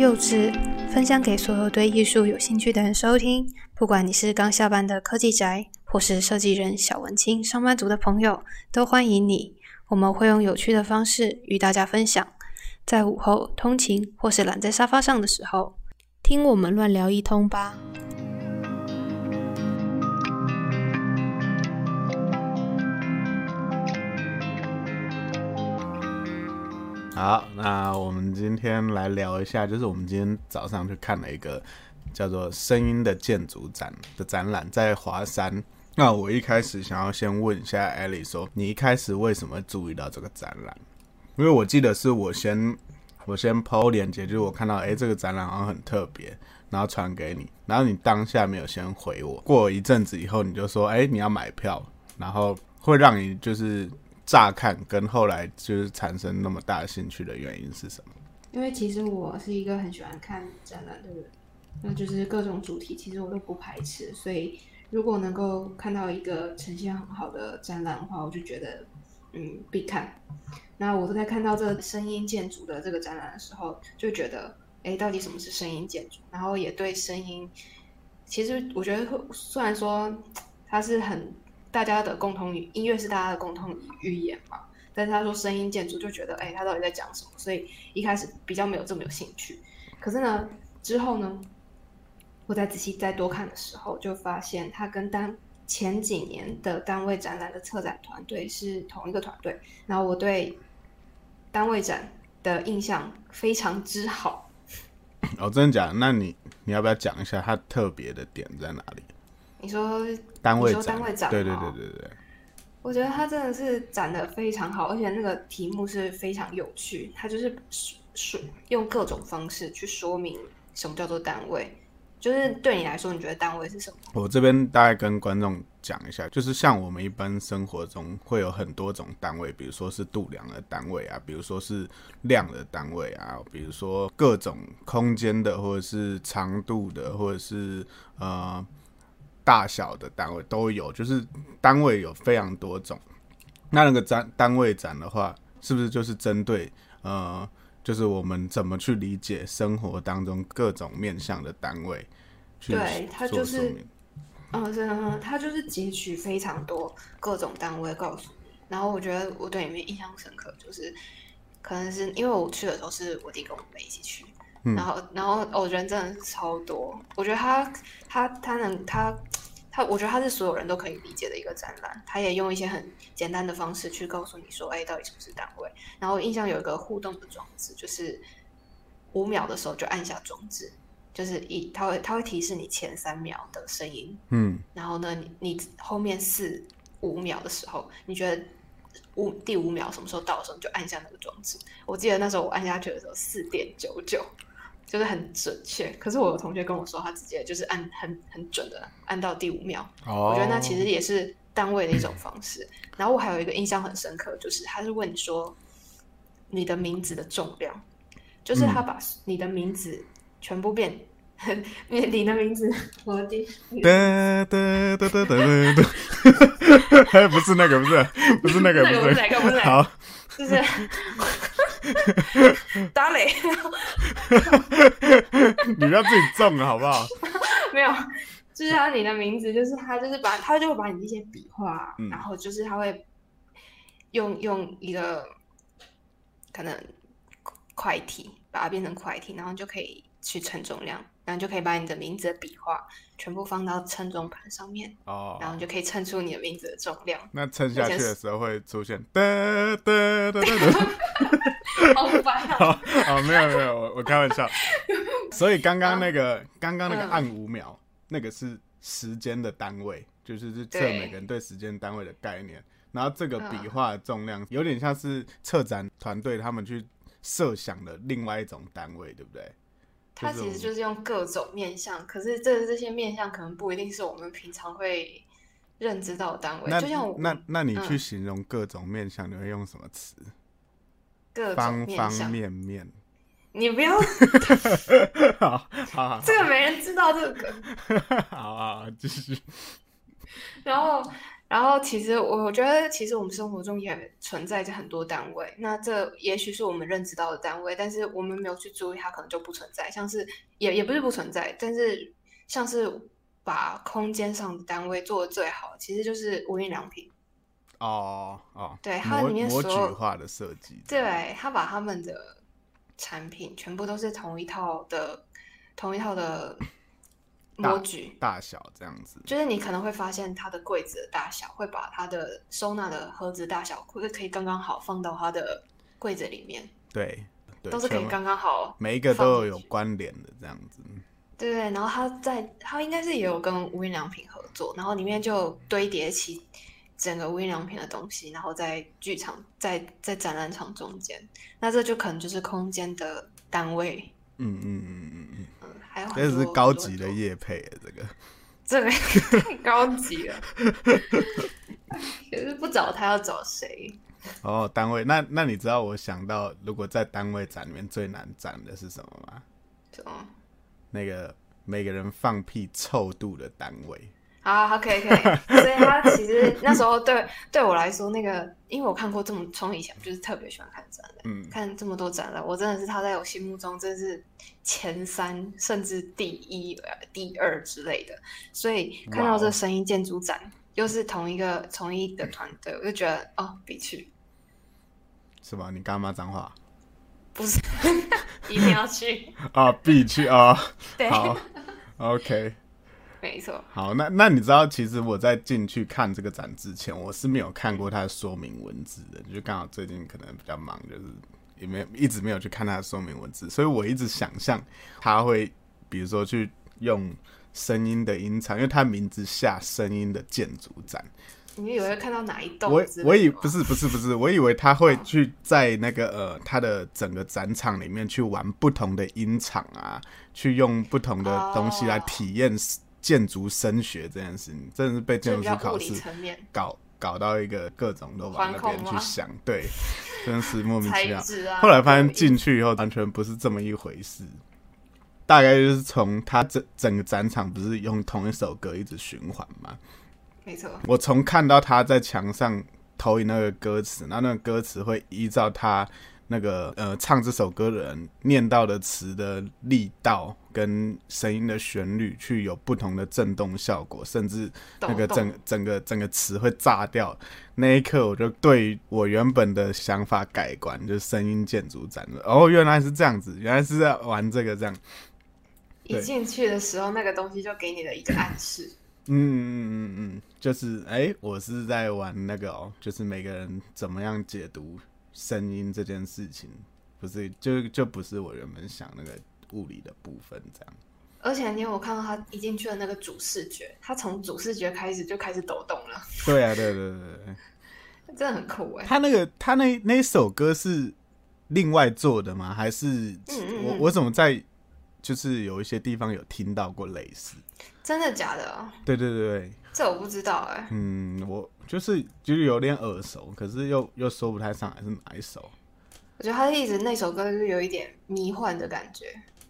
幼稚，分享给所有对艺术有兴趣的人收听。不管你是刚下班的科技宅，或是设计人、小文青、上班族的朋友，都欢迎你。我们会用有趣的方式与大家分享，在午后通勤或是懒在沙发上的时候，听我们乱聊一通吧。好，那我们今天来聊一下，就是我们今天早上去看了一个叫做“声音的建筑展”的展览，在华山。那我一开始想要先问一下艾莉，说你一开始为什么注意到这个展览？因为我记得是我先我先抛链接，就是我看到哎这个展览好像很特别，然后传给你，然后你当下没有先回我，过一阵子以后你就说哎你要买票，然后会让你就是。乍看跟后来就是产生那么大兴趣的原因是什么？因为其实我是一个很喜欢看展览的人，那就是各种主题其实我都不排斥，所以如果能够看到一个呈现很好的展览的话，我就觉得嗯必看。那我在看到这个声音建筑的这个展览的时候，就觉得哎，到底什么是声音建筑？然后也对声音，其实我觉得虽然说它是很。大家的共同语音乐是大家的共同语言嘛？但是他说声音建筑就觉得，哎，他到底在讲什么？所以一开始比较没有这么有兴趣。可是呢，之后呢，我再仔细再多看的时候，就发现他跟单前几年的单位展览的策展团队是同一个团队。然后我对单位展的印象非常之好。哦，真的假的？那你你要不要讲一下它特别的点在哪里？你说单位展，对对对对对，我觉得他真的是展的非常好，而且那个题目是非常有趣，他就是说用各种方式去说明什么叫做单位。就是对你来说，你觉得单位是什么？我这边大概跟观众讲一下，就是像我们一般生活中会有很多种单位，比如说是度量的单位啊，比如说是量的单位啊，比如说各种空间的，或者是长度的，或者是呃。大小的单位都有，就是单位有非常多种。那那个展单位展的话，是不是就是针对呃，就是我们怎么去理解生活当中各种面向的单位？对，它就是，嗯，真的，它就是截取非常多各种单位告诉你。然后我觉得我对里面印象深刻，就是可能是因为我去的时候是我弟跟我妹一起去，然后然后哦人真的是超多。我觉得他他他能他。他我觉得他是所有人都可以理解的一个展览，他也用一些很简单的方式去告诉你说，哎，到底什么是单位？然后印象有一个互动的装置，就是五秒的时候就按下装置，就是一，他会他会提示你前三秒的声音，嗯，然后呢，你你后面四五秒的时候，你觉得五第五秒什么时候到的时候，你就按下那个装置。我记得那时候我按下去的时候四点九九。就是很准确，可是我有同学跟我说，他直接就是按很很准的按到第五秒。哦，我觉得那其实也是单位的一种方式。然后我还有一个印象很深刻，就是他是问你说你的名字的重量，就是他把你的名字全部变，你你的名字，我的哒哒哒哒哒哒，不是那个，不是，不是那个，不是 哪个，不是好，就是。打雷，你不要自己中了好不好？没有，就是他你的名字，就是他，就是把他就会把你一些笔画，然后就是他会用用一个可能快体把它变成快体，然后就可以去称重量。然后就可以把你的名字的笔画全部放到称重盘上面哦，然后就可以称出你的名字的重量。那称下去的时候会出现哒哒哒哒哒，好烦啊！好，没有没有，我我开玩笑。所以刚刚那个刚刚那个按五秒，那个是时间的单位，就是是测每个人对时间单位的概念。然后这个笔画的重量有点像是策展团队他们去设想的另外一种单位，对不对？它其实就是用各种面相，可是这这些面相可能不一定是我们平常会认知到的单位。就像我，那那你去形容各种面相，你会用什么词？各方方面面。你不要，好好，这个没人知道这个。好啊，继续。然后然后其实我我觉得，其实我们生活中也存在着很多单位，那这也许是我们认知到的单位，但是我们没有去注意，它可能就不存在。像是也也不是不存在，但是像是把空间上的单位做的最好，其实就是无印良品。哦哦，对，它里面模所有具化的设计，对，他把他们的产品全部都是同一套的，同一套的模具，大小这样子，就是你可能会发现它的柜子的大小，会把它的收纳的盒子大小，会可以刚刚好放到它的柜子里面，对，对都是可以刚刚好。每一个都有有关联的这样子。对对，然后它在它应该是也有跟无印良品合作，然后里面就堆叠起整个无印良品的东西，然后在剧场在在展览场中间，那这就可能就是空间的单位。嗯嗯嗯这是高级的夜配啊，这个 这个太高级了。可是不找他要找谁？哦，单位。那那你知道我想到，如果在单位展里面最难展的是什么吗？什么？那个每个人放屁臭度的单位。好好，可以可以。所以他其实 那时候对对我来说，那个因为我看过这么从以前就是特别喜欢看展览，嗯，看这么多展览，我真的是他在我心目中真是前三甚至第一、呃第二之类的。所以看到这声音建筑展，又是同一个同一的团队，我就觉得哦，必去，是吧？你干嘛脏话？不是 一定要去。啊，必去啊！对，好，OK，没错。好，那那你知道，其实我在进去看这个展之前，我是没有看过它的说明文字的，就刚好最近可能比较忙，就是也没有一直没有去看它的说明文字，所以我一直想象他会，比如说去用声音的音场，因为它名字下声音的建筑展，你以为会看到哪一栋我？我以不是不是不是，我以为他会去在那个呃他的整个展场里面去玩不同的音场啊，去用不同的东西来哦体验建筑升学这件事情，真的是被建筑师考试、搞搞到一个各种都往那边去想，对，真的是莫名其妙。啊。后来发现进去以后完全不是这么一回事，大概就是从他整整个展场不是用同一首歌一直循环嘛，没错，我从看到他在墙上投影那个歌词，然后那个歌词会依照他那个呃唱这首歌的人念到的词的力道跟声音的旋律去有不同的震动效果，甚至那个整整个整个词会炸掉。那一刻，我就对我原本的想法改观，就是声音建筑展了。哦，原来是这样子，原来是在玩这个这样。一进去的时候，那个东西就给你了一个暗示。嗯嗯嗯嗯，就是哎、我是在玩那个哦，就是每个人怎么样解读声音这件事情，不是就就不是我原本想那个物理的部分这样。而且你有看到他一进去的那个主视觉，他从主视觉开始就开始抖动了，对啊，对对对对，真的很酷哎。他那个他那那首歌是另外做的吗？还是嗯嗯我我怎么在就是有一些地方有听到过类似？真的假的啊？对对对对，这我不知道哎。嗯，我就是就是有点耳熟，可是又又说不太上来是哪一首。我觉得他一直那首歌就是有一点迷幻的感觉，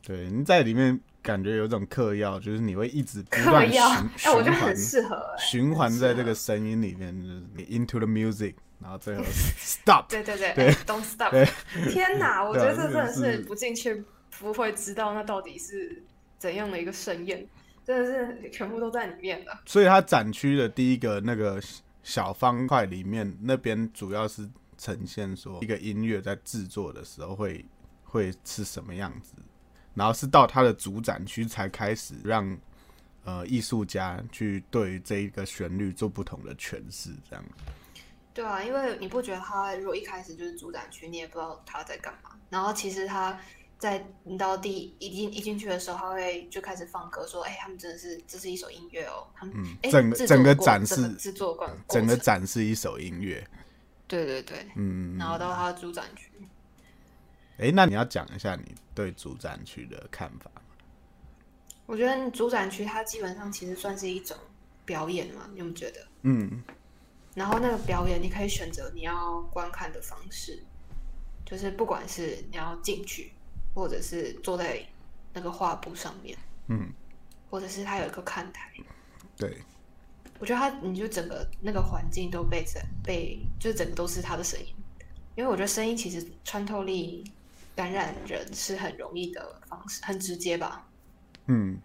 对，你在里面感觉有种嗑药，就是你会一直不嗑断循药，哎，我觉得很适合哎。循环在这个声音里面，就是你 into the music，然后最后 stop。对对对，Don't stop！天哪，我觉得这真的是是不进去不会知道那到底是怎样的一个盛宴，真的是全部都在里面的。所以它展区的第一个那个小方块里面，那边主要是呈现说一个音乐在制作的时候会会是什么样子，然后是到它的主展区才开始让呃艺术家去对这一个旋律做不同的诠释，这样。对啊，因为你不觉得他如果一开始就是主展区，你也不知道他在干嘛。然后其实他在你到第一进一进去的时候，他会就开始放歌，说：“哎、他们真的是这是一首音乐哦。”他们嗯哎、整个整个展示制作过整个展示一首音乐，对对对，嗯，然后到他的主展区。哎、那你要讲一下你对主展区的看法。我觉得主展区它基本上其实算是一种表演嘛，你有没有觉得？嗯然后那个表演，你可以选择你要观看的方式，就是不管是你要进去，或者是坐在那个画布上面，嗯，或者是它有一个看台，对，我觉得他，你就整个那个环境都被整被，就是整个都是他的声音，因为我觉得声音其实穿透力感染人是很容易的方式，很直接吧。嗯，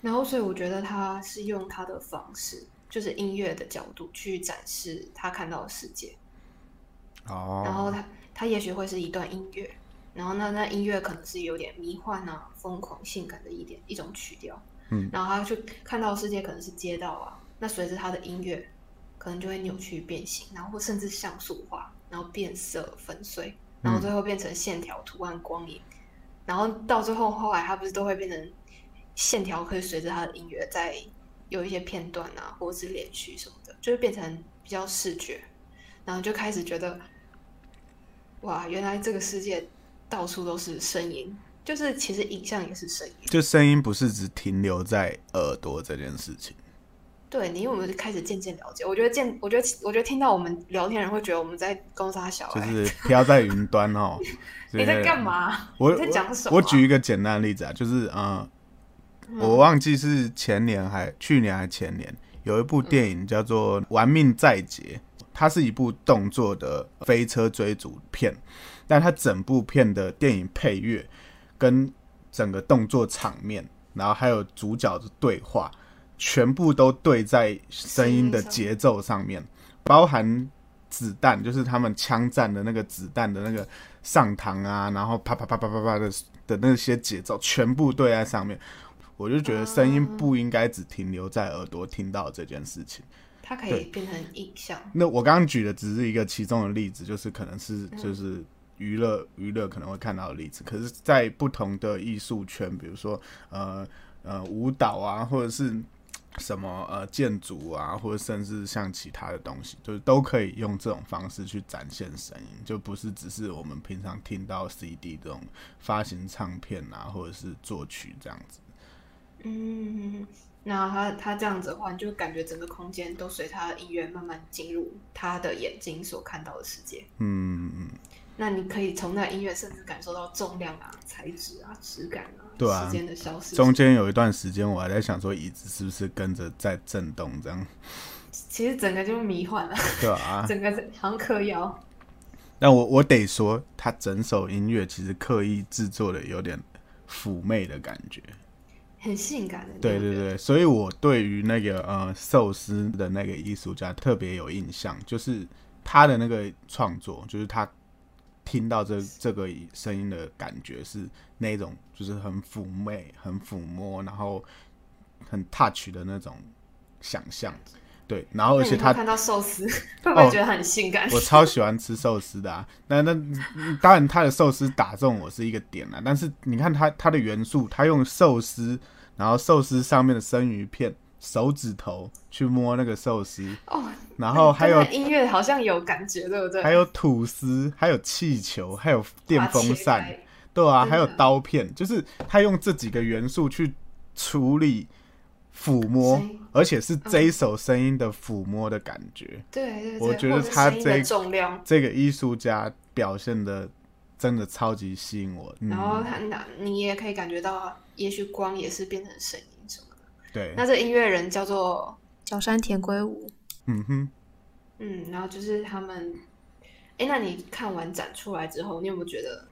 然后所以我觉得他是用他的方式，就是音乐的角度去展示他看到的世界。哦，然后他他也许会是一段音乐，然后那那音乐可能是有点迷幻啊、疯狂、性感的一点一种曲调。嗯，然后他就看到世界可能是街道啊，那随着他的音乐，可能就会扭曲变形，然后甚至像素化，然后变色粉碎，然后最后变成线条、图案、光影，然后到最后后来他不是都会变成线条，可以随着他的音乐再有一些片段啊，或者是连续什么的，就会变成比较视觉，然后就开始觉得，哇，原来这个世界到处都是声音。就是其实影像也是声音，就声音不是只停留在耳朵这件事情。对你，我们就开始渐渐了解。我觉得渐，我觉得，我觉得听到我们聊天人会觉得我们在攻杀小孩，就是 飘在云端哦。你在干嘛？我在讲什么？我举一个简单的例子啊，就是嗯，我忘记是前年还去年还前年，有一部电影叫做《玩命在劫》，它是一部动作的飞车追逐片，但它整部片的电影配乐。跟整个动作场面，然后还有主角的对话，全部都对在声音的节奏上面，包含子弹，就是他们枪战的那个子弹的那个上膛啊，然后啪啪啪啪啪啪的的那些节奏，全部对在上面。我就觉得声音不应该只停留在耳朵听到这件事情，它可以变成影像。那我刚刚举的只是一个其中的例子，就是可能是就是。娱乐娱乐可能会看到的例子，可是，在不同的艺术圈，比如说呃呃舞蹈啊，或者是什么呃建筑啊，或者甚至像其他的东西，就是都可以用这种方式去展现声音，就不是只是我们平常听到 CD 这种发行唱片啊，或者是作曲这样子。嗯，那他他这样子的话，你就感觉整个空间都随他的音乐慢慢进入他的眼睛所看到的世界。嗯嗯。那你可以从那音乐甚至感受到重量啊、材质啊、质感啊，对啊，时间的消失。中间有一段时间，我还在想说，椅子是不是跟着在震动这样？其实整个就迷幻了，对啊，整个好像嗑药。但我我得说，他整首音乐其实刻意制作的有点妩媚的感觉，很性感的。对对对，所以我对于那个呃寿司的那个艺术家特别有印象，就是他的那个创作，就是他。听到这这个声音的感觉是那种，就是很妩媚、很抚摸，然后很 touch 的那种想象。对，然后而且他看到寿司 会不会觉得很性感？我超喜欢吃寿司的啊！那那当然，他的寿司打中我是一个点啊。但是你看他他的元素，他用寿司，然后寿司上面的生鱼片。手指头去摸那个寿司哦，然后还有音乐好像有感觉，对不对？还有吐司，还有气球，还有电风扇，对啊，还有刀片，就是他用这几个元素去处理抚摸，而且是这一首声音的抚摸的感觉。对对，我觉得他这重量，这个艺术家表现的真的超级吸引我。然后他那你也可以感觉到，也许光也是变成声音什么的。对，那这音乐人叫做角山田圭吾。嗯哼，嗯，然后就是他们，哎，那你看完展出来之后，你有没有觉得，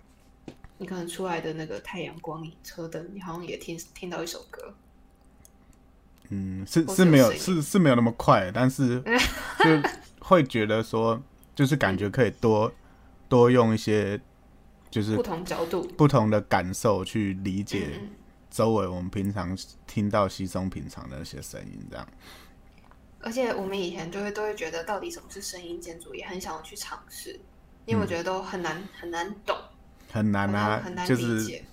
你可能出来的那个太阳光影车灯，你好像也听听到一首歌？嗯，是是没有，是是没有那么快，但是 就会觉得说，就是感觉可以多多用一些，就是不同角度、不同的感受去理解。周围我们平常听到稀松平常的那些声音，这样。而且我们以前就会都会觉得，到底什么是声音建筑，也很想要去尝试，因为我觉得都很难很难懂，很难啊，很难理解。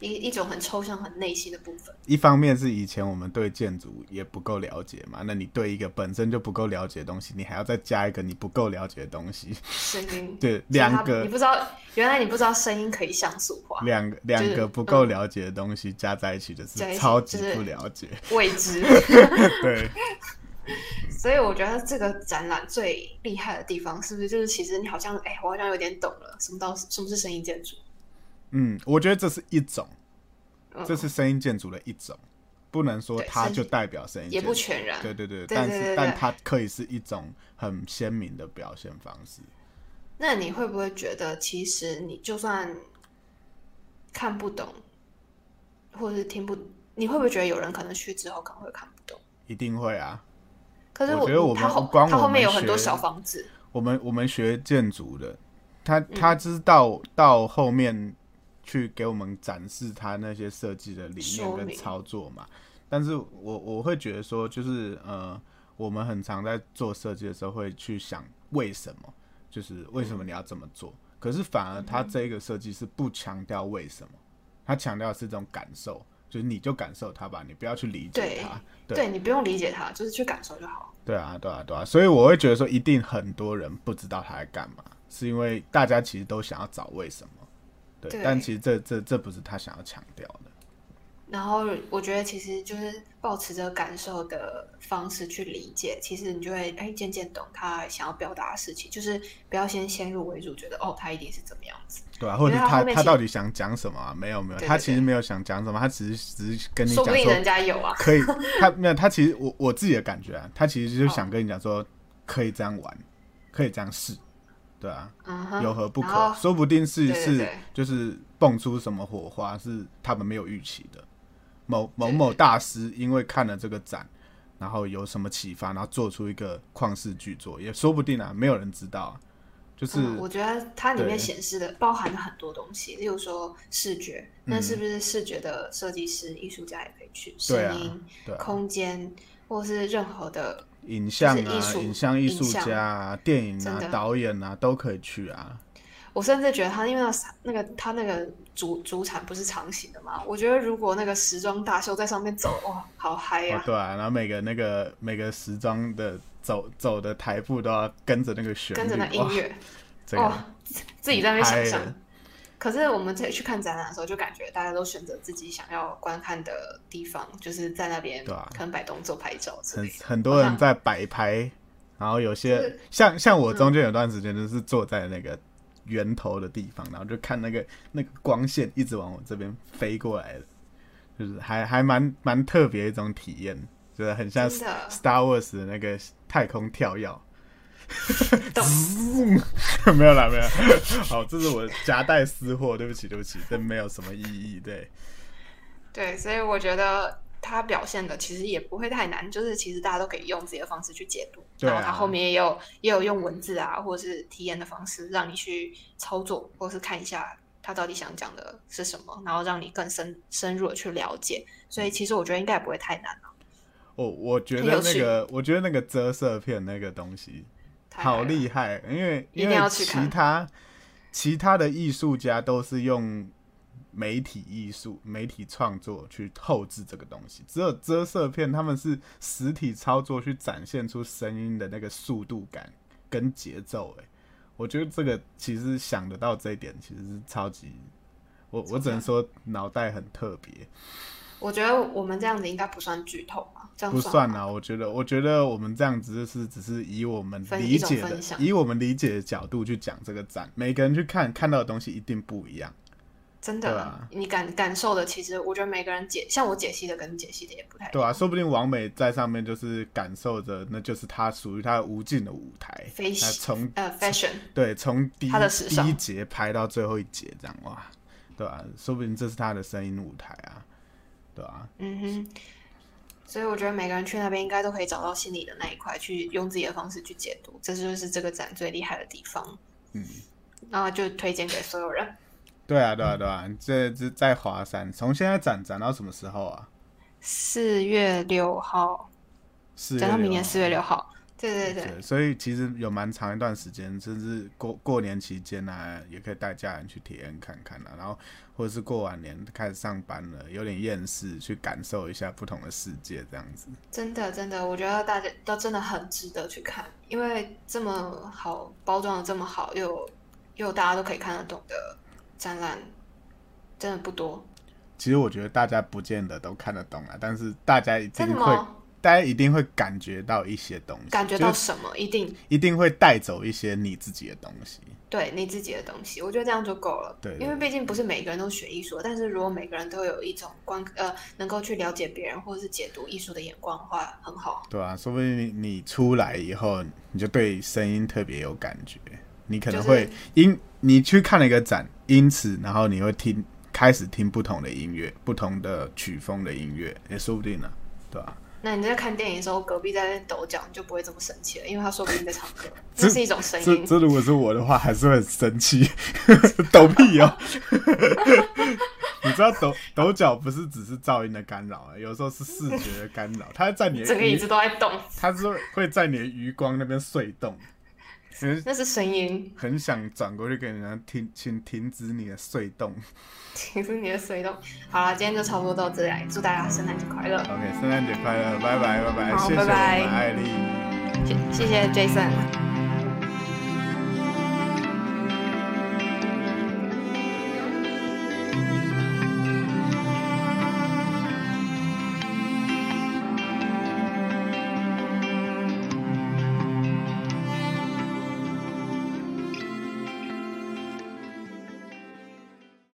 一一种很抽象、很内心的部分。一方面是以前我们对建筑也不够了解嘛，那你对一个本身就不够了解的东西，你还要再加一个你不够了解的东西。声音对两个，你不知道，原来你不知道声音可以像素化。两个两个不够了解的东西加在一起的是超级不了解，未知。对。所以我觉得这个展览最厉害的地方，是不是就是其实你好像哎，我好像有点懂了，什么到什么是声音建筑。嗯，我觉得这是一种，这是声音建筑的一种不能说它就代表声音也建筑不全然。对对对，对但是但它可以是一种很鲜明的表现方式。那你会不会觉得，其实你就算看不懂，或者是听不，你会不会觉得有人可能去之后可能会看不懂？一定会啊！可是我觉得我们他后光我们他后面有很多小房子，我们我们学建筑的，他嗯他知道到后面去给我们展示他那些设计的理念跟操作嘛。但是我我会觉得说，就是呃，我们很常在做设计的时候会去想为什么，就是为什么你要这么做。可是反而他这个设计是不强调为什么，他强调的是这种感受，就是你就感受它吧，你不要去理解对它。对对你不用理解它，就是去感受就好。对啊，对啊，对啊，所以我会觉得说，一定很多人不知道他在干嘛，是因为大家其实都想要找为什么，对，对。但其实这这这不是他想要强调的，然后我觉得其实就是保持着感受的方式去理解，其实你就会哎渐渐懂他想要表达的事情，就是不要先先入为主，觉得哦他一定是怎么样子，对啊，或者是他他到底想讲什么啊？没有没有，对对对他其实没有想讲什么，他只是只是跟你讲说不定人家有啊。可以，他没有他其实我我自己的感觉啊，他其实就想跟你讲说可以这样玩，可以这样试，对啊，有何不可？说不定是是就是蹦出什么火花，是他们没有预期的。某某某大师因为看了这个展，然后有什么启发，然后做出一个旷世巨作，也说不定啊，没有人知道啊。就是、嗯，我觉得它里面对显示的包含了很多东西，例如说视觉，那嗯是不是视觉的设计师、艺术家也可以去？声音、空间，或是任何的，影像啊影像艺术家啊、电影啊、导演啊都可以去啊。我甚至觉得他因为那那个他那个主主产不是长形的嘛，我觉得如果那个时装大秀在上面走，哇，好嗨呀、，哦对啊，然后每个那个每个时装的走走的台步都要跟着那个旋律，跟着那音，乐，这个哦，自己在那边想象。可是我们这里去看展览的时候，就感觉大家都选择自己想要观看的地方，就是在那边对啊可能摆动作、拍照之很。很多人在摆拍，然后有些就是像像我中间有段时间就是坐在那个源头的地方，然后就看那个那个光线一直往我这边飞过来的，就是还还蛮蛮特别一种体验，就是很像真的 Star Wars 的那个太空跳跃。懂 没有啦，没有。好，这是我夹带私货，对不起，对不起，这没有什么意义。对，对，所以我觉得他表现的其实也不会太难，就是其实大家都可以用自己的方式去解读。对啊然后他后面也有也有用文字啊，或者是体验的方式，让你去操作，或是看一下他到底想讲的是什么，然后让你更深深入的去了解。所以其实我觉得应该也不会太难了。我我觉得那个，我觉得那个遮色片那个东西好厉害，因为因为其他其他的艺术家都是用媒体艺术、媒体创作去透置这个东西，只有遮色片他们是实体操作去展现出声音的那个速度感跟节奏。哎，我觉得这个其实想得到这一点，其实是超级，我我只能说脑袋很特别。我觉得我们这样子应该不算剧透嘛，这样不算啊，我觉得，我觉得我们这样子就是只是以我们理解的以我们理解的角度去讲这个展，每个人去看看到的东西一定不一样。真的，啊你感感受的，其实我觉得每个人解，像我解析的跟你解析的也不太。对啊，说不定王美在上面就是感受着，那就是他属于他无尽的舞台。从呃，fashion，对从第一第一节拍到最后一节，这样哇，对啊，说不定这是他的声音舞台啊，对啊，嗯哼，所以我觉得每个人去那边应该都可以找到心里的那一块，去用自己的方式去解读，这就是这个展最厉害的地方。嗯，然后就推荐给所有人。对啊，对啊，对啊，这这在华山，从现在展展到什么时候啊？四月六号，四月展到明年四月六号。对对对，所以其实有蛮长一段时间，甚至过过年期间呢、啊，也可以带家人去体验看看啊。然后或者是过完年开始上班了，有点厌世，去感受一下不同的世界，这样子。真的真的，我觉得大家都真的很值得去看，因为这么好包装的这么好，又又大家都可以看得懂的展览，真的不多。其实我觉得大家不见得都看得懂啊，但是大家一定会？大家一定会感觉到一些东西，感觉到什么？一定一定会带走一些你自己的东西。对你自己的东西，我觉得这样就够了。对，因为毕竟不是每个人都学艺术，但是如果每个人都有一种观呃，能够去了解别人或者是解读艺术的眼光的话，很好。对啊，说不定你你出来以后，你就对声音特别有感觉，你可能会因你去看了一个展，因此然后你会听开始听不同的音乐，不同的曲风的音乐，也说不定呢，对吧？那你在看电影的时候，隔壁在那抖脚，你就不会这么生气了，因为他说不定在唱歌，这是一种声音。这如果是我的话，还是会很生气，抖屁哦！你知道抖抖脚不是只是噪音的干扰啊，有时候是视觉的干扰，它在你整个椅子都在动，它是会在你的余光那边碎动。那是声音，很想转过去给人家停，请停止你的碎动，停止你的碎动。好了，今天就差不多到这里，祝大家圣诞节快乐。OK，圣诞节快乐，拜拜拜拜，谢谢我们，艾丽，谢谢谢 Jason。